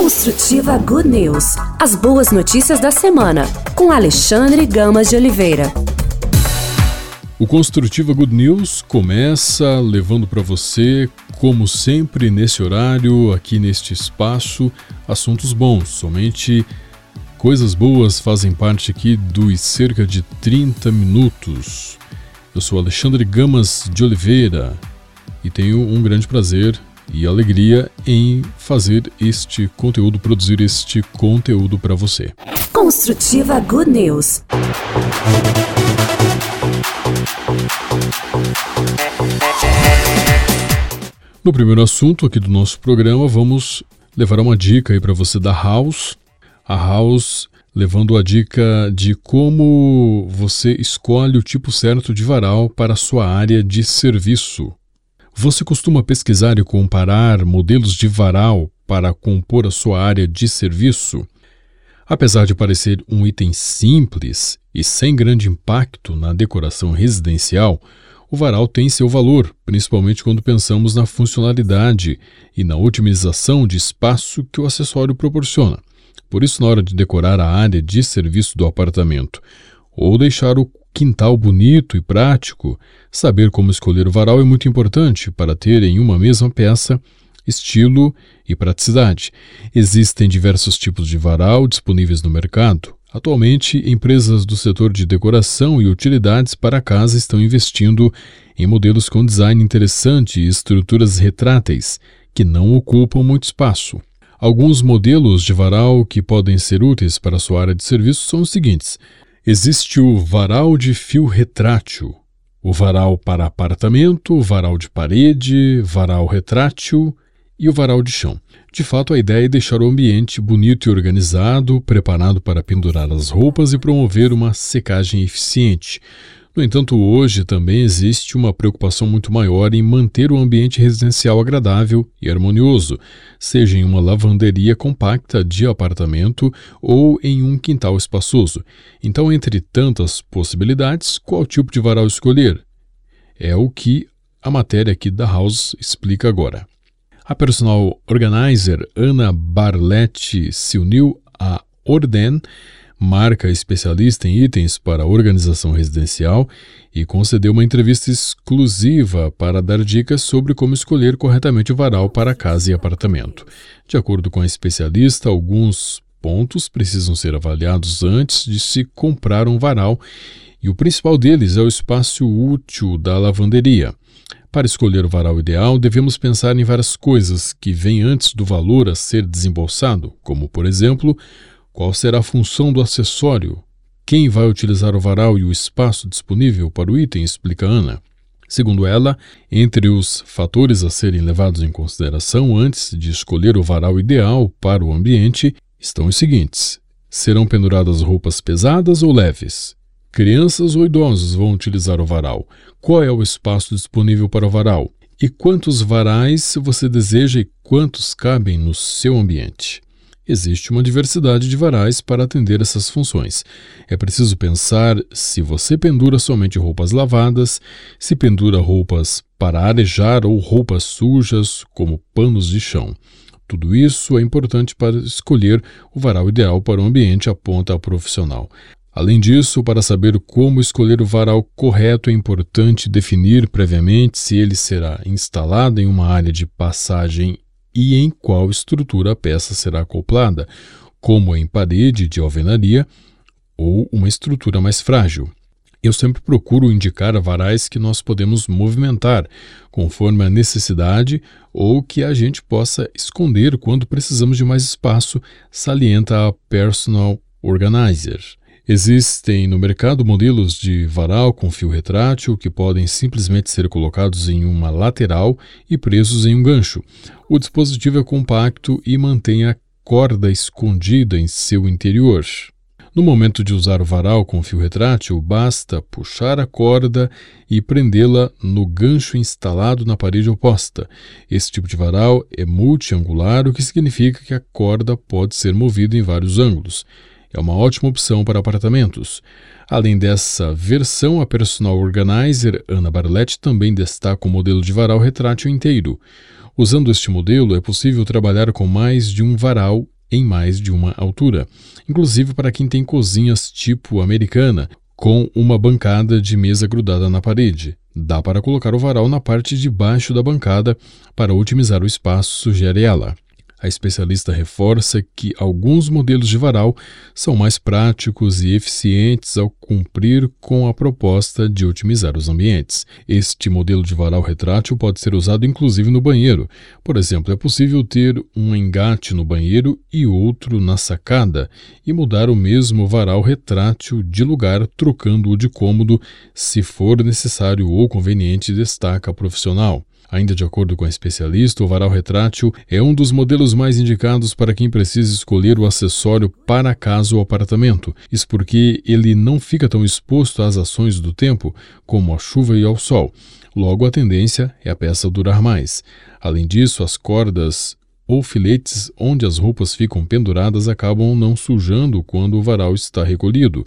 Construtiva Good News. As boas notícias da semana, com Alexandre Gamas de Oliveira. O Construtiva Good News começa levando para você, como sempre, nesse horário, aqui neste espaço, assuntos bons. Somente coisas boas fazem parte aqui dos cerca de 30 minutos. Eu sou Alexandre Gamas de Oliveira e tenho um grande prazer e alegria em fazer este conteúdo, produzir este conteúdo para você. Construtiva Good News. No primeiro assunto aqui do nosso programa, vamos levar uma dica aí para você da House. A House levando a dica de como você escolhe o tipo certo de varal para a sua área de serviço. Você costuma pesquisar e comparar modelos de varal para compor a sua área de serviço? Apesar de parecer um item simples e sem grande impacto na decoração residencial, o varal tem seu valor, principalmente quando pensamos na funcionalidade e na otimização de espaço que o acessório proporciona. Por isso, na hora de decorar a área de serviço do apartamento ou deixar o quintal bonito e prático, saber como escolher o varal é muito importante para ter em uma mesma peça estilo e praticidade. Existem diversos tipos de varal disponíveis no mercado. Atualmente, empresas do setor de decoração e utilidades para casa estão investindo em modelos com design interessante e estruturas retráteis, que não ocupam muito espaço. Alguns modelos de varal que podem ser úteis para sua área de serviço são os seguintes: Existe o varal de fio retrátil, o varal para apartamento, o varal de parede, varal retrátil e o varal de chão. De fato, a ideia é deixar o ambiente bonito e organizado, preparado para pendurar as roupas e promover uma secagem eficiente. No entanto, hoje também existe uma preocupação muito maior em manter o ambiente residencial agradável e harmonioso, seja em uma lavanderia compacta de apartamento ou em um quintal espaçoso. Então, entre tantas possibilidades, qual tipo de varal escolher? É o que a matéria aqui da House explica agora. A personal organizer Ana Barlett se uniu à Orden marca especialista em itens para organização residencial, e concedeu uma entrevista exclusiva para dar dicas sobre como escolher corretamente o varal para casa e apartamento. De acordo com a especialista, alguns pontos precisam ser avaliados antes de se comprar um varal, e o principal deles é o espaço útil da lavanderia. Para escolher o varal ideal, devemos pensar em várias coisas que vêm antes do valor a ser desembolsado, como, por exemplo, qual será a função do acessório? Quem vai utilizar o varal e o espaço disponível para o item? Explica Ana. Segundo ela, entre os fatores a serem levados em consideração antes de escolher o varal ideal para o ambiente estão os seguintes: serão penduradas roupas pesadas ou leves? Crianças ou idosos vão utilizar o varal? Qual é o espaço disponível para o varal? E quantos varais você deseja e quantos cabem no seu ambiente? Existe uma diversidade de varais para atender essas funções. É preciso pensar se você pendura somente roupas lavadas, se pendura roupas para arejar ou roupas sujas, como panos de chão. Tudo isso é importante para escolher o varal ideal para o ambiente, aponta a profissional. Além disso, para saber como escolher o varal correto, é importante definir previamente se ele será instalado em uma área de passagem e em qual estrutura a peça será acoplada, como em parede de alvenaria ou uma estrutura mais frágil. Eu sempre procuro indicar varais que nós podemos movimentar, conforme a necessidade ou que a gente possa esconder quando precisamos de mais espaço, salienta a Personal Organizer. Existem no mercado modelos de varal com fio retrátil que podem simplesmente ser colocados em uma lateral e presos em um gancho. O dispositivo é compacto e mantém a corda escondida em seu interior. No momento de usar o varal com fio retrátil, basta puxar a corda e prendê-la no gancho instalado na parede oposta. Esse tipo de varal é multiangular, o que significa que a corda pode ser movida em vários ângulos. É uma ótima opção para apartamentos. Além dessa versão, a personal organizer Ana Barlett também destaca o modelo de varal retrátil inteiro. Usando este modelo, é possível trabalhar com mais de um varal em mais de uma altura, inclusive para quem tem cozinhas tipo americana, com uma bancada de mesa grudada na parede. Dá para colocar o varal na parte de baixo da bancada para otimizar o espaço, sugere ela. A especialista reforça que alguns modelos de varal são mais práticos e eficientes ao cumprir com a proposta de otimizar os ambientes. Este modelo de varal retrátil pode ser usado inclusive no banheiro. Por exemplo, é possível ter um engate no banheiro e outro na sacada e mudar o mesmo varal retrátil de lugar, trocando-o de cômodo se for necessário ou conveniente, destaca a profissional. Ainda de acordo com a especialista, o varal retrátil é um dos modelos mais indicados para quem precisa escolher o acessório para casa ou apartamento. Isso porque ele não fica tão exposto às ações do tempo como à chuva e ao sol. Logo, a tendência é a peça durar mais. Além disso, as cordas ou filetes onde as roupas ficam penduradas acabam não sujando quando o varal está recolhido.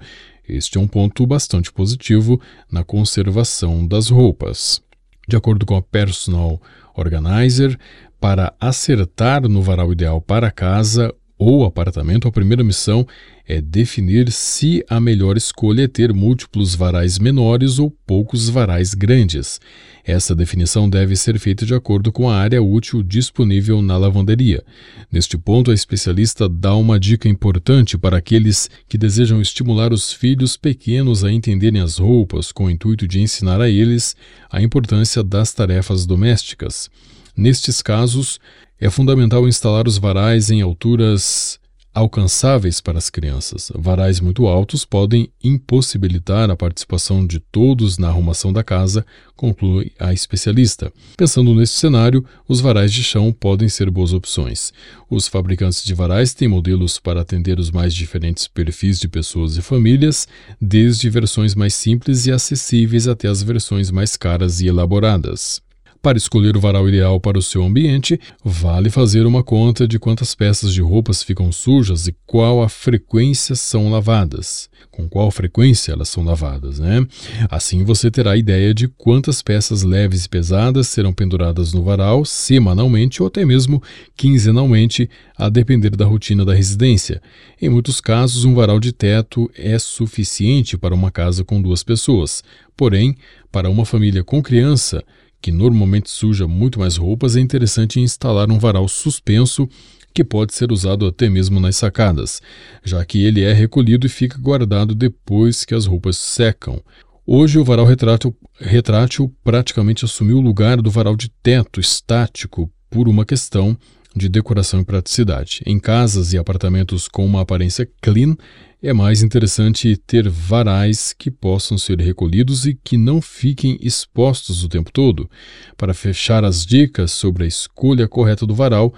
Este é um ponto bastante positivo na conservação das roupas. De acordo com a Personal Organizer, para acertar no varal ideal para casa ou apartamento, a primeira missão é definir se a melhor escolha é ter múltiplos varais menores ou poucos varais grandes. Essa definição deve ser feita de acordo com a área útil disponível na lavanderia. Neste ponto, a especialista dá uma dica importante para aqueles que desejam estimular os filhos pequenos a entenderem as roupas, com o intuito de ensinar a eles a importância das tarefas domésticas. Nestes casos, é fundamental instalar os varais em alturas alcançáveis para as crianças. Varais muito altos podem impossibilitar a participação de todos na arrumação da casa, conclui a especialista. Pensando nesse cenário, os varais de chão podem ser boas opções. Os fabricantes de varais têm modelos para atender os mais diferentes perfis de pessoas e famílias, desde versões mais simples e acessíveis até as versões mais caras e elaboradas. Para escolher o varal ideal para o seu ambiente, vale fazer uma conta de quantas peças de roupas ficam sujas e qual a frequência são lavadas. Com qual frequência elas são lavadas, né? Assim você terá ideia de quantas peças leves e pesadas serão penduradas no varal semanalmente ou até mesmo quinzenalmente, a depender da rotina da residência. Em muitos casos, um varal de teto é suficiente para uma casa com duas pessoas. Porém, para uma família com criança, que normalmente suja muito mais roupas, é interessante instalar um varal suspenso que pode ser usado até mesmo nas sacadas, já que ele é recolhido e fica guardado depois que as roupas secam. Hoje, o varal retrátil, retrátil praticamente assumiu o lugar do varal de teto estático por uma questão de decoração e praticidade. Em casas e apartamentos com uma aparência clean, é mais interessante ter varais que possam ser recolhidos e que não fiquem expostos o tempo todo. Para fechar as dicas sobre a escolha correta do varal,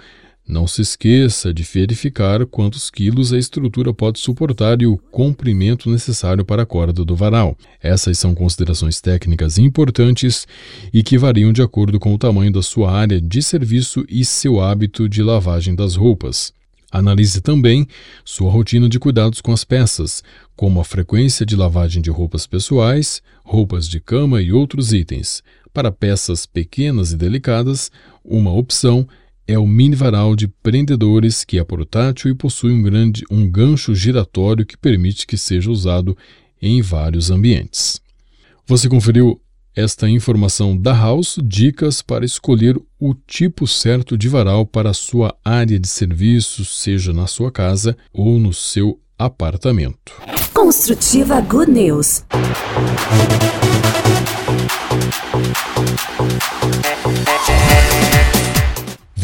não se esqueça de verificar quantos quilos a estrutura pode suportar e o comprimento necessário para a corda do varal. Essas são considerações técnicas importantes e que variam de acordo com o tamanho da sua área de serviço e seu hábito de lavagem das roupas. Analise também sua rotina de cuidados com as peças, como a frequência de lavagem de roupas pessoais, roupas de cama e outros itens. Para peças pequenas e delicadas, uma opção é o mini varal de prendedores que é portátil e possui um, grande, um gancho giratório que permite que seja usado em vários ambientes. Você conferiu esta informação da House, dicas para escolher o tipo certo de varal para a sua área de serviço, seja na sua casa ou no seu apartamento. Construtiva Good News.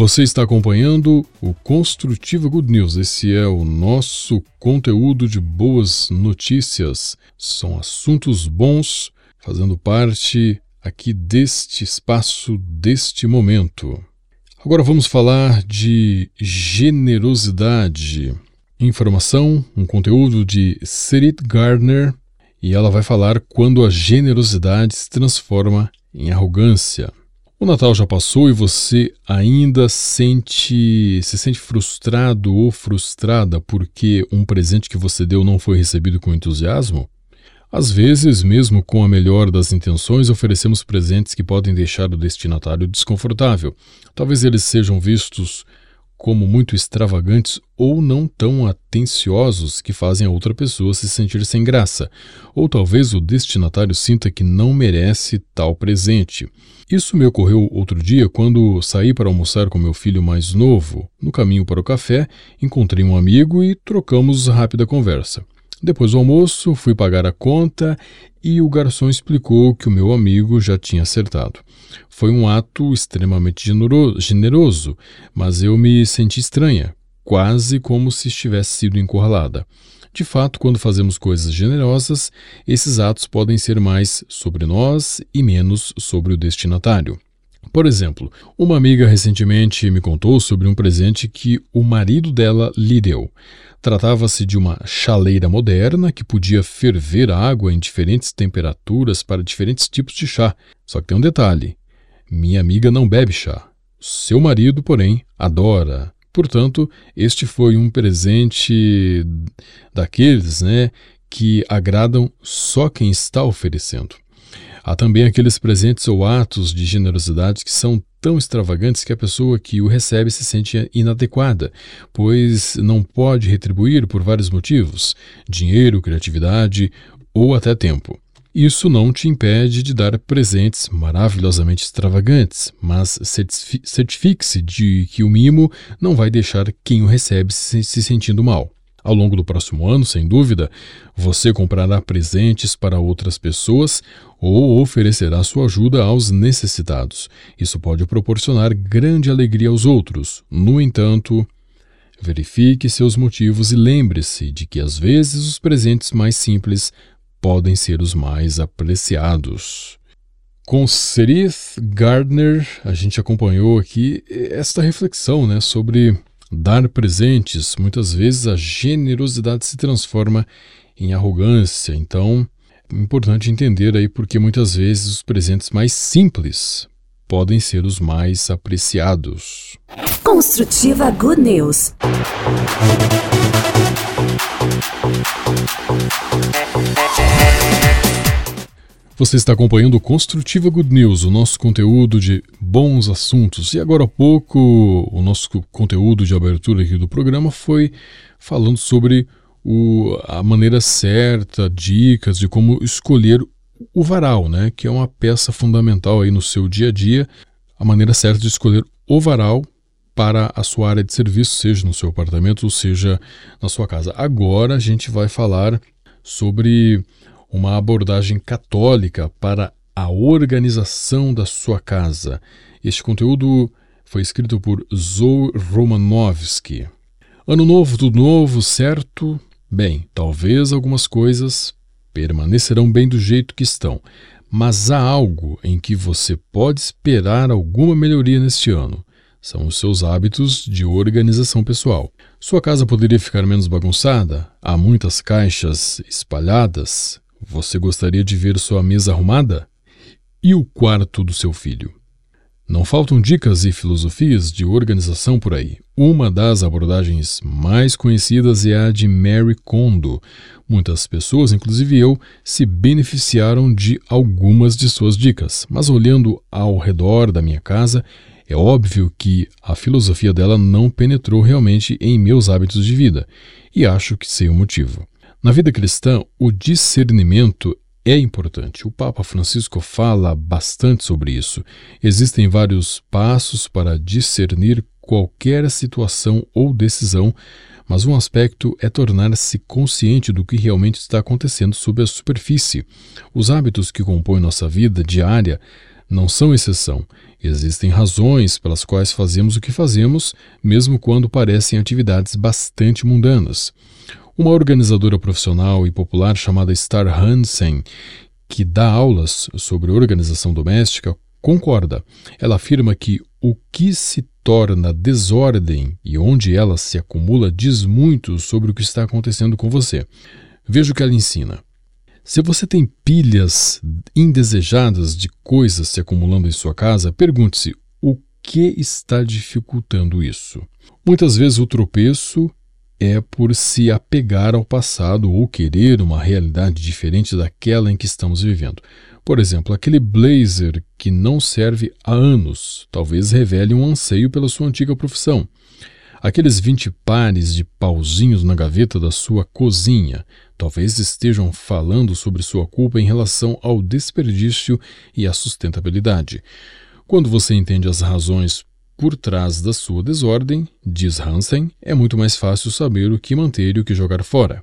Você está acompanhando o Construtiva Good News. Esse é o nosso conteúdo de boas notícias. São assuntos bons fazendo parte aqui deste espaço, deste momento. Agora vamos falar de generosidade. Informação, um conteúdo de Serit Gardner, e ela vai falar quando a generosidade se transforma em arrogância. O Natal já passou e você ainda sente se sente frustrado ou frustrada porque um presente que você deu não foi recebido com entusiasmo? Às vezes, mesmo com a melhor das intenções, oferecemos presentes que podem deixar o destinatário desconfortável. Talvez eles sejam vistos como muito extravagantes ou não tão atenciosos que fazem a outra pessoa se sentir sem graça, ou talvez o destinatário sinta que não merece tal presente. Isso me ocorreu outro dia quando saí para almoçar com meu filho mais novo. No caminho para o café, encontrei um amigo e trocamos rápida conversa. Depois do almoço, fui pagar a conta e o garçom explicou que o meu amigo já tinha acertado. Foi um ato extremamente generoso, mas eu me senti estranha, quase como se estivesse sido encurralada. De fato, quando fazemos coisas generosas, esses atos podem ser mais sobre nós e menos sobre o destinatário. Por exemplo, uma amiga recentemente me contou sobre um presente que o marido dela lhe deu. Tratava-se de uma chaleira moderna que podia ferver água em diferentes temperaturas para diferentes tipos de chá. Só que tem um detalhe: minha amiga não bebe chá. Seu marido, porém, adora. Portanto, este foi um presente daqueles, né, que agradam só quem está oferecendo. Há também aqueles presentes ou atos de generosidade que são tão extravagantes que a pessoa que o recebe se sente inadequada, pois não pode retribuir por vários motivos: dinheiro, criatividade ou até tempo. Isso não te impede de dar presentes maravilhosamente extravagantes, mas certifique-se de que o mimo não vai deixar quem o recebe se, se sentindo mal. Ao longo do próximo ano, sem dúvida, você comprará presentes para outras pessoas ou oferecerá sua ajuda aos necessitados. Isso pode proporcionar grande alegria aos outros. No entanto, verifique seus motivos e lembre-se de que às vezes os presentes mais simples podem ser os mais apreciados. Com Serith Gardner, a gente acompanhou aqui esta reflexão né, sobre dar presentes. Muitas vezes a generosidade se transforma em arrogância. Então, é importante entender aí porque muitas vezes os presentes mais simples podem ser os mais apreciados. Construtiva Good News. Você está acompanhando o Construtiva Good News, o nosso conteúdo de bons assuntos. E agora há pouco, o nosso conteúdo de abertura aqui do programa foi falando sobre o, a maneira certa, dicas de como escolher o varal, né? Que é uma peça fundamental aí no seu dia a dia. A maneira certa de escolher o varal para a sua área de serviço, seja no seu apartamento seja na sua casa. Agora a gente vai falar sobre uma abordagem católica para a organização da sua casa. Este conteúdo foi escrito por Zoe Romanovsky. Ano novo, tudo novo, certo? Bem, talvez algumas coisas permanecerão bem do jeito que estão, mas há algo em que você pode esperar alguma melhoria neste ano. São os seus hábitos de organização pessoal. Sua casa poderia ficar menos bagunçada? Há muitas caixas espalhadas? Você gostaria de ver sua mesa arrumada? E o quarto do seu filho? Não faltam dicas e filosofias de organização por aí. Uma das abordagens mais conhecidas é a de Mary Kondo. Muitas pessoas, inclusive eu, se beneficiaram de algumas de suas dicas, mas olhando ao redor da minha casa, é óbvio que a filosofia dela não penetrou realmente em meus hábitos de vida, e acho que sei o motivo. Na vida cristã, o discernimento é importante. O Papa Francisco fala bastante sobre isso. Existem vários passos para discernir qualquer situação ou decisão, mas um aspecto é tornar-se consciente do que realmente está acontecendo sob a superfície. Os hábitos que compõem nossa vida diária não são exceção. Existem razões pelas quais fazemos o que fazemos, mesmo quando parecem atividades bastante mundanas. Uma organizadora profissional e popular chamada Star Hansen, que dá aulas sobre organização doméstica, concorda. Ela afirma que o que se torna desordem e onde ela se acumula diz muito sobre o que está acontecendo com você. Veja o que ela ensina. Se você tem pilhas indesejadas de coisas se acumulando em sua casa, pergunte-se o que está dificultando isso. Muitas vezes o tropeço é por se apegar ao passado ou querer uma realidade diferente daquela em que estamos vivendo. Por exemplo, aquele blazer que não serve há anos talvez revele um anseio pela sua antiga profissão. Aqueles 20 pares de pauzinhos na gaveta da sua cozinha talvez estejam falando sobre sua culpa em relação ao desperdício e à sustentabilidade. Quando você entende as razões por trás da sua desordem, diz Hansen, é muito mais fácil saber o que manter e o que jogar fora.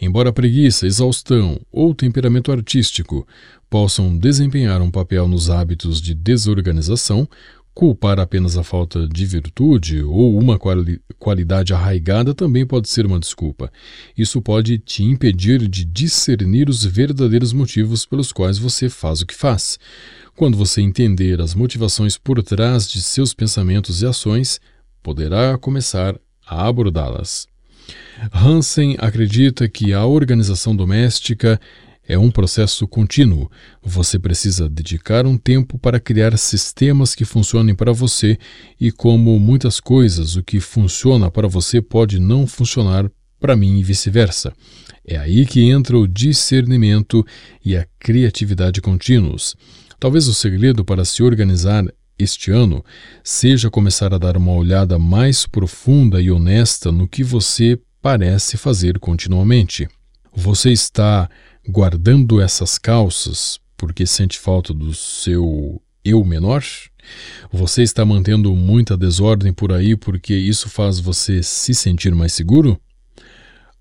Embora preguiça, exaustão ou temperamento artístico possam desempenhar um papel nos hábitos de desorganização, culpar apenas a falta de virtude ou uma quali qualidade arraigada também pode ser uma desculpa. Isso pode te impedir de discernir os verdadeiros motivos pelos quais você faz o que faz. Quando você entender as motivações por trás de seus pensamentos e ações, poderá começar a abordá-las. Hansen acredita que a organização doméstica é um processo contínuo. Você precisa dedicar um tempo para criar sistemas que funcionem para você, e como muitas coisas, o que funciona para você pode não funcionar para mim e vice-versa. É aí que entra o discernimento e a criatividade contínuos. Talvez o segredo para se organizar este ano seja começar a dar uma olhada mais profunda e honesta no que você parece fazer continuamente. Você está guardando essas calças porque sente falta do seu eu menor? Você está mantendo muita desordem por aí porque isso faz você se sentir mais seguro?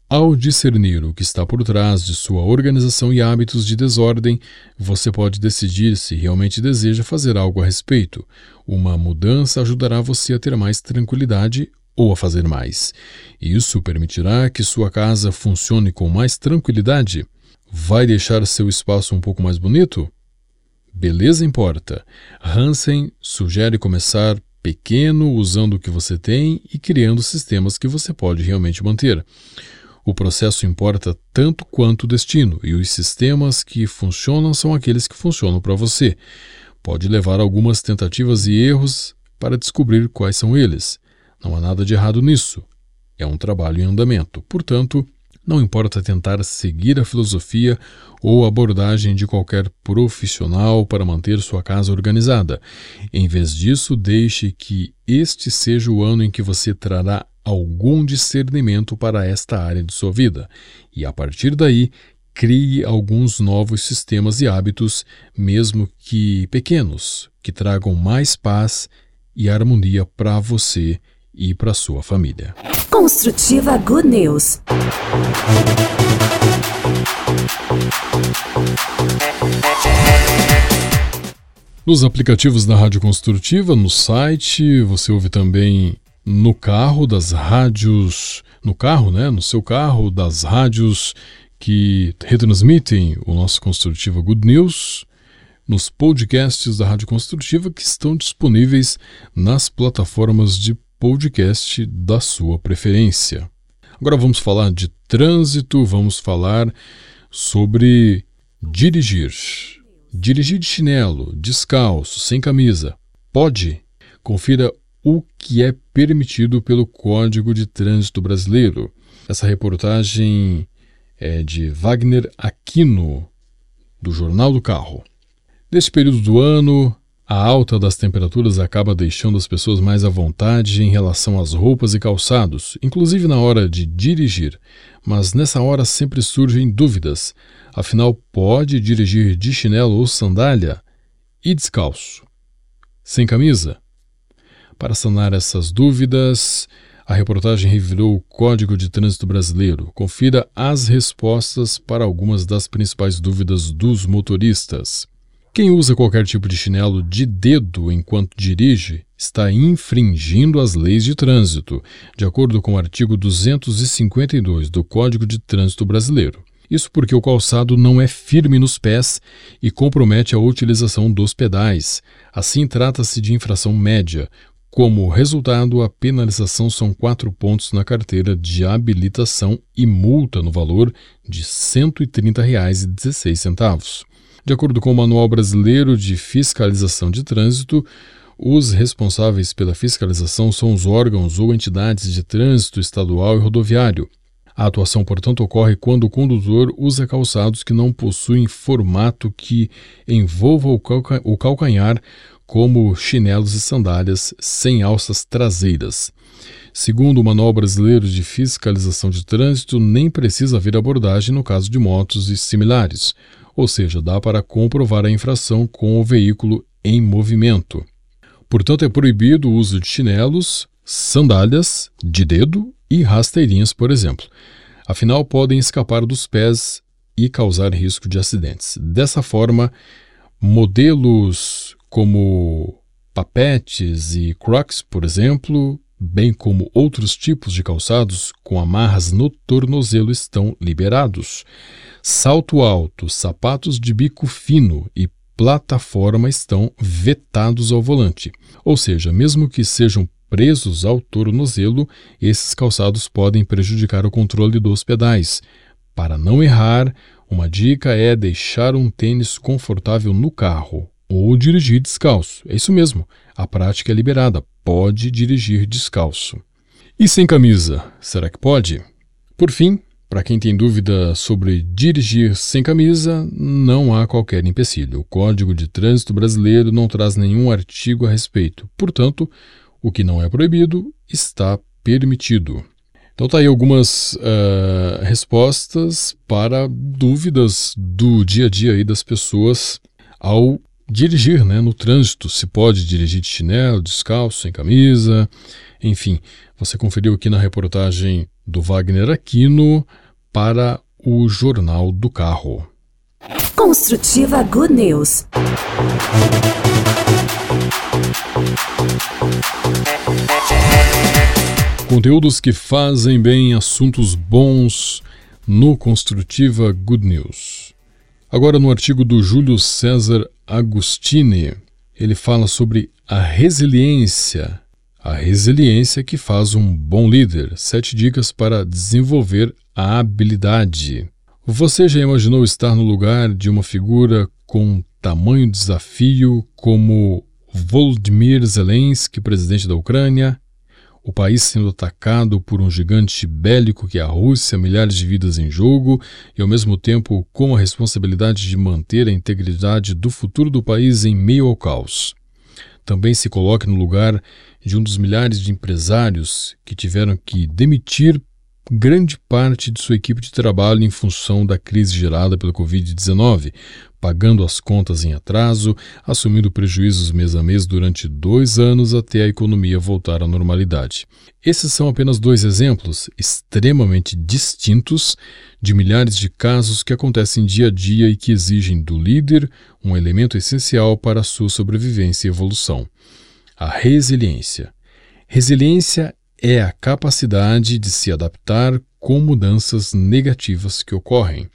Ao discernir o que está por trás de sua organização e hábitos de desordem, você pode decidir se realmente deseja fazer algo a respeito. Uma mudança ajudará você a ter mais tranquilidade ou a fazer mais. Isso permitirá que sua casa funcione com mais tranquilidade. Vai deixar seu espaço um pouco mais bonito? Beleza importa. Hansen sugere começar pequeno, usando o que você tem e criando sistemas que você pode realmente manter. O processo importa tanto quanto o destino, e os sistemas que funcionam são aqueles que funcionam para você. Pode levar algumas tentativas e erros para descobrir quais são eles. Não há nada de errado nisso. É um trabalho em andamento. Portanto, não importa tentar seguir a filosofia ou abordagem de qualquer profissional para manter sua casa organizada. Em vez disso, deixe que este seja o ano em que você trará algum discernimento para esta área de sua vida, e a partir daí crie alguns novos sistemas e hábitos, mesmo que pequenos, que tragam mais paz e harmonia para você e para sua família. Construtiva Good News. Nos aplicativos da Rádio Construtiva, no site, você ouve também no carro das rádios, no carro, né, no seu carro das rádios que retransmitem o nosso Construtiva Good News, nos podcasts da Rádio Construtiva que estão disponíveis nas plataformas de podcast da sua preferência. Agora vamos falar de trânsito, vamos falar sobre dirigir. Dirigir de chinelo, descalço, sem camisa. Pode? Confira o que é permitido pelo Código de Trânsito Brasileiro. Essa reportagem é de Wagner Aquino, do Jornal do Carro. Neste período do ano, a alta das temperaturas acaba deixando as pessoas mais à vontade em relação às roupas e calçados, inclusive na hora de dirigir. Mas nessa hora sempre surgem dúvidas. Afinal, pode dirigir de chinelo ou sandália e descalço? Sem camisa? Para sanar essas dúvidas, a reportagem revelou o Código de Trânsito Brasileiro. Confira as respostas para algumas das principais dúvidas dos motoristas. Quem usa qualquer tipo de chinelo de dedo enquanto dirige está infringindo as leis de trânsito, de acordo com o artigo 252 do Código de Trânsito Brasileiro. Isso porque o calçado não é firme nos pés e compromete a utilização dos pedais. Assim, trata-se de infração média, Como resultado, a penalização são quatro pontos na carteira de habilitação e multa no valor de R$ 130,16. De acordo com o Manual Brasileiro de Fiscalização de Trânsito, os responsáveis pela fiscalização são os órgãos ou entidades de trânsito estadual e rodoviário. A atuação, portanto, ocorre quando o condutor usa calçados que não possuem formato que envolva o, calca o calcanhar, como chinelos e sandálias sem alças traseiras. Segundo o Manual Brasileiro de Fiscalização de Trânsito, nem precisa haver abordagem no caso de motos e similares, ou seja, dá para comprovar a infração com o veículo em movimento. Portanto, é proibido o uso de chinelos, sandálias de dedo e rasteirinhas, por exemplo. Afinal, podem escapar dos pés e causar risco de acidentes. Dessa forma, modelos como papetes e crocs, por exemplo, bem como outros tipos de calçados com amarras no tornozelo estão liberados. Salto alto, sapatos de bico fino e plataforma estão vetados ao volante. Ou seja, mesmo que sejam presos ao tornozelo, esses calçados podem prejudicar o controle dos pedais. Para não errar, uma dica é deixar um tênis confortável no carro ou dirigir descalço. É isso mesmo, a prática é liberada, pode dirigir descalço. E sem camisa, será que pode? Por fim, para quem tem dúvida sobre dirigir sem camisa, não há qualquer empecilho. O Código de Trânsito Brasileiro não traz nenhum artigo a respeito. Portanto, o que não é proibido está permitido. Então tá aí algumas uh, respostas para dúvidas do dia a dia aí das pessoas ao dirigir né, no trânsito. Se pode dirigir de chinelo, descalço, sem camisa, enfim. Você conferiu aqui na reportagem do Wagner Aquino para o Jornal do Carro. Construtiva Good News. Conteúdos que fazem bem assuntos bons no Construtiva Good News. Agora, no artigo do Júlio César Agostini, ele fala sobre a resiliência a resiliência que faz um bom líder. Sete dicas para desenvolver a habilidade. Você já imaginou estar no lugar de uma figura com tamanho desafio como Volodymyr Zelensky, presidente da Ucrânia? O país sendo atacado por um gigante bélico que é a Rússia, milhares de vidas em jogo, e ao mesmo tempo com a responsabilidade de manter a integridade do futuro do país em meio ao caos. Também se coloque no lugar de um dos milhares de empresários que tiveram que demitir grande parte de sua equipe de trabalho em função da crise gerada pela Covid-19, pagando as contas em atraso, assumindo prejuízos mês a mês durante dois anos até a economia voltar à normalidade. Esses são apenas dois exemplos extremamente distintos de milhares de casos que acontecem dia a dia e que exigem do líder um elemento essencial para a sua sobrevivência e evolução: a resiliência. Resiliência é a capacidade de se adaptar com mudanças negativas que ocorrem.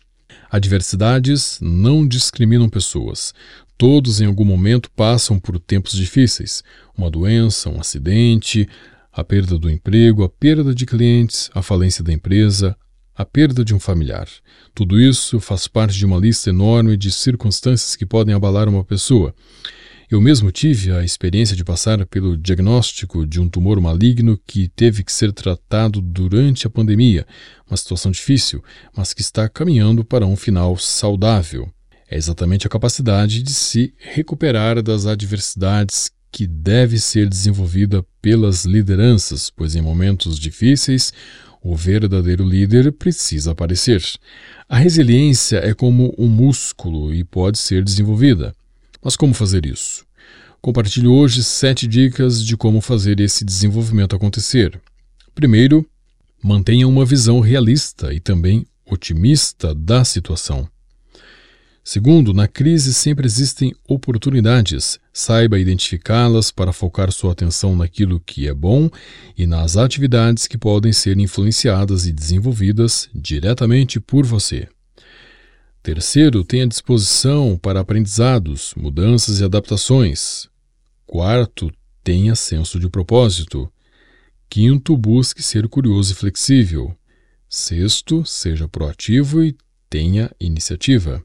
Adversidades não discriminam pessoas. Todos em algum momento passam por tempos difíceis: uma doença, um acidente, a perda do emprego, a perda de clientes, a falência da empresa, a perda de um familiar. Tudo isso faz parte de uma lista enorme de circunstâncias que podem abalar uma pessoa. Eu mesmo tive a experiência de passar pelo diagnóstico de um tumor maligno que teve que ser tratado durante a pandemia, uma situação difícil, mas que está caminhando para um final saudável. É exatamente a capacidade de se recuperar das adversidades que deve ser desenvolvida pelas lideranças, pois em momentos difíceis o verdadeiro líder precisa aparecer. A resiliência é como um músculo e pode ser desenvolvida. Mas como fazer isso? Compartilho hoje sete dicas de como fazer esse desenvolvimento acontecer. Primeiro, mantenha uma visão realista e também otimista da situação. Segundo, na crise sempre existem oportunidades. Saiba identificá-las para focar sua atenção naquilo que é bom e nas atividades que podem ser influenciadas e desenvolvidas diretamente por você. Terceiro, tenha disposição para aprendizados, mudanças e adaptações. Quarto, tenha senso de propósito. Quinto, busque ser curioso e flexível. Sexto, seja proativo e tenha iniciativa.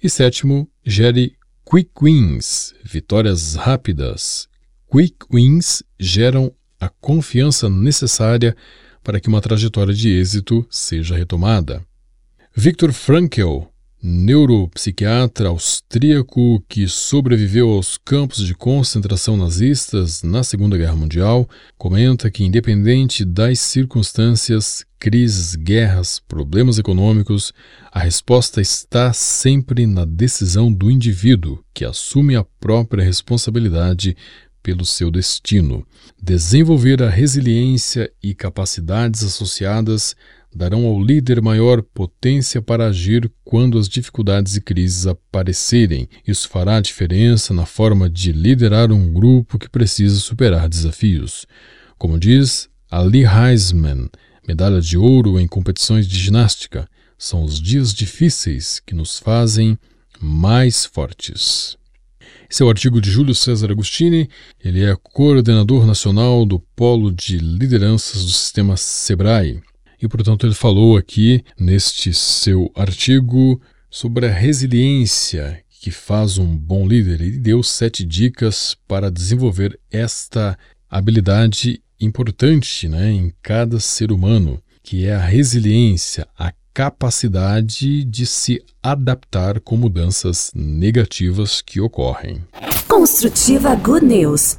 E sétimo, gere quick wins, vitórias rápidas. Quick wins geram a confiança necessária para que uma trajetória de êxito seja retomada. Viktor Frankl neuropsiquiatra austríaco que sobreviveu aos campos de concentração nazistas na Segunda Guerra Mundial, comenta que, independente das circunstâncias, crises, guerras, problemas econômicos, a resposta está sempre na decisão do indivíduo, que assume a própria responsabilidade pelo seu destino. Desenvolver a resiliência e capacidades associadas darão ao líder maior potência para agir quando as dificuldades e crises aparecerem. Isso fará diferença na forma de liderar um grupo que precisa superar desafios. Como diz Ali Heisman, medalha de ouro em competições de ginástica, são os dias difíceis que nos fazem mais fortes. Esse é o artigo de Júlio César Agostini, ele é coordenador nacional do Polo de Lideranças do Sistema SEBRAE e, portanto, ele falou aqui neste seu artigo sobre a resiliência que faz um bom líder e deu sete dicas para desenvolver esta habilidade importante né, em cada ser humano, que é a resiliência, a capacidade de se adaptar com mudanças negativas que ocorrem. Construtiva Good News.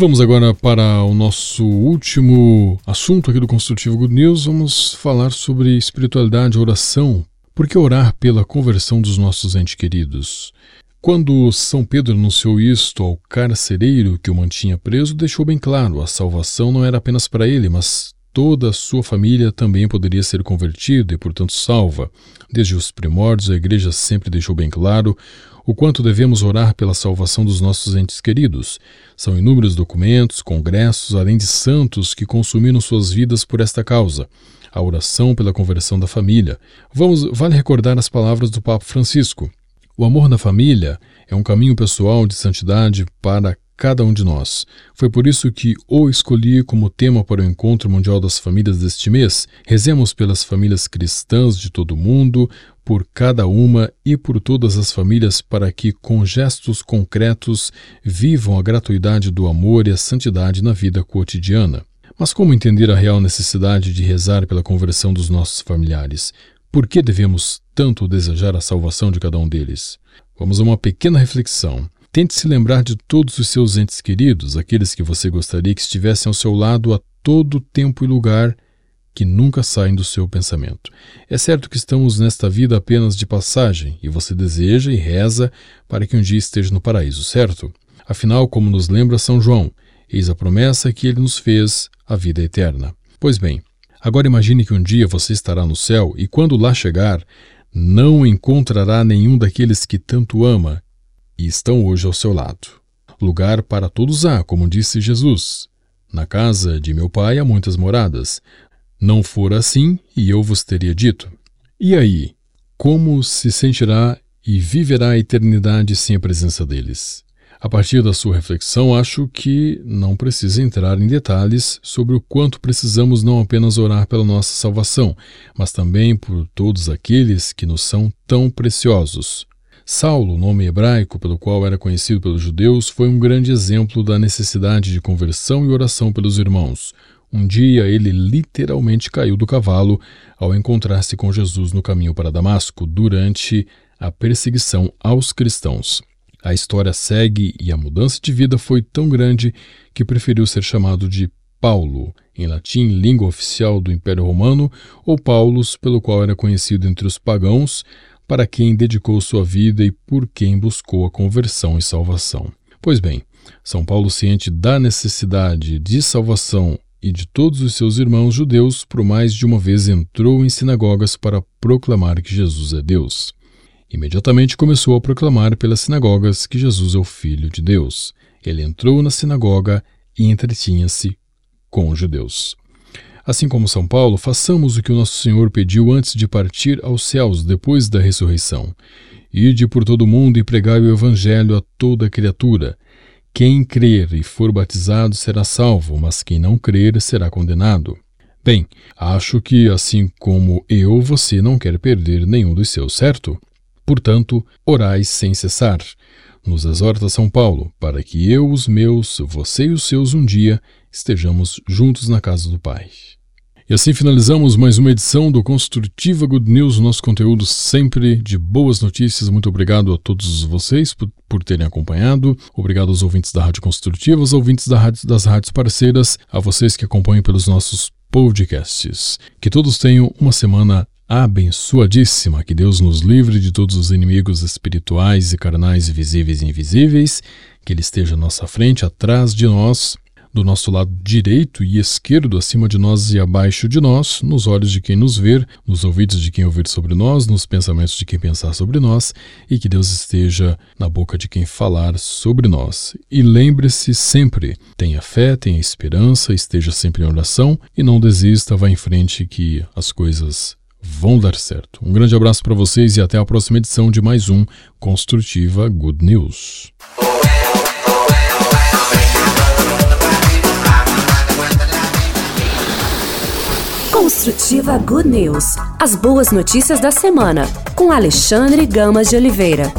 Vamos agora para o nosso último assunto aqui do Construtivo Good News. Vamos falar sobre espiritualidade e oração. Por que orar pela conversão dos nossos entes queridos? Quando São Pedro anunciou isto ao carcereiro que o mantinha preso, deixou bem claro: a salvação não era apenas para ele, mas toda a sua família também poderia ser convertida e, portanto, salva. Desde os primórdios, a Igreja sempre deixou bem claro o quanto devemos orar pela salvação dos nossos entes queridos. São inúmeros documentos, congressos, além de santos que consumiram suas vidas por esta causa. A oração pela conversão da família. Vamos, vale recordar as palavras do Papa Francisco. O amor na família é um caminho pessoal de santidade para cada um de nós. Foi por isso que o escolhi como tema para o Encontro Mundial das Famílias deste mês. Rezemos pelas famílias cristãs de todo o mundo, por cada uma e por todas as famílias, para que, com gestos concretos, vivam a gratuidade do amor e a santidade na vida cotidiana. Mas como entender a real necessidade de rezar pela conversão dos nossos familiares? Por que devemos tanto desejar a salvação de cada um deles? Vamos a uma pequena reflexão. Tente se lembrar de todos os seus entes queridos, aqueles que você gostaria que estivessem ao seu lado a todo tempo e lugar, que nunca saem do seu pensamento. É certo que estamos nesta vida apenas de passagem e você deseja e reza para que um dia esteja no paraíso, certo? Afinal, como nos lembra São João, eis a promessa que ele nos fez, a vida eterna. Pois bem, agora imagine que um dia você estará no céu e quando lá chegar, não encontrará nenhum daqueles que tanto ama e estão hoje ao seu lado. Lugar para todos há, como disse Jesus. Na casa de meu pai há muitas moradas. Não for assim, e eu vos teria dito. E aí, como se sentirá e viverá a eternidade sem a presença deles? A partir da sua reflexão, acho que não precisa entrar em detalhes sobre o quanto precisamos não apenas orar pela nossa salvação, mas também por todos aqueles que nos são tão preciosos. Saulo, nome hebraico pelo qual era conhecido pelos judeus, foi um grande exemplo da necessidade de conversão e oração pelos irmãos. Um dia ele literalmente caiu do cavalo ao encontrar-se com Jesus no caminho para Damasco durante a perseguição aos cristãos. A história segue e a mudança de vida foi tão grande que preferiu ser chamado de Paulo, em latim, língua oficial do Império Romano, ou Paulus, pelo qual era conhecido entre os pagãos, para quem dedicou sua vida e por quem buscou a conversão e salvação. Pois bem, São Paulo, ciente da necessidade de salvação e de todos os seus irmãos judeus, por mais de uma vez entrou em sinagogas para proclamar que Jesus é Deus. Imediatamente começou a proclamar pelas sinagogas que Jesus é o Filho de Deus. Ele entrou na sinagoga e entretinha-se com os judeus. Assim como São Paulo, façamos o que o nosso Senhor pediu antes de partir aos céus depois da ressurreição. Ide por todo o mundo e pregai o Evangelho a toda criatura. Quem crer e for batizado será salvo, mas quem não crer será condenado. Bem, acho que assim como eu, você não quer perder nenhum dos seus, certo? Portanto, orai sem cessar. Nos exorta São Paulo, para que eu, os meus, você e os seus um dia estejamos juntos na casa do Pai. E assim finalizamos mais uma edição do Construtiva Good News, nosso conteúdo sempre de boas notícias. Muito obrigado a todos vocês por, por terem acompanhado. Obrigado aos ouvintes da Rádio Construtiva, aos ouvintes da rádio, das rádios parceiras, a vocês que acompanham pelos nossos podcasts. Que todos tenham uma semana abençoadíssima. Que Deus nos livre de todos os inimigos espirituais e carnais, visíveis e invisíveis. Que Ele esteja à nossa frente, atrás de nós do nosso lado direito e esquerdo, acima de nós e abaixo de nós, nos olhos de quem nos ver, nos ouvidos de quem ouvir sobre nós, nos pensamentos de quem pensar sobre nós, e que Deus esteja na boca de quem falar sobre nós. E lembre-se sempre: tenha fé, tenha esperança, esteja sempre em oração e não desista, vá em frente que as coisas vão dar certo. Um grande abraço para vocês e até a próxima edição de mais um Construtiva Good News. Construtiva Good News. As boas notícias da semana, com Alexandre Gamas de Oliveira.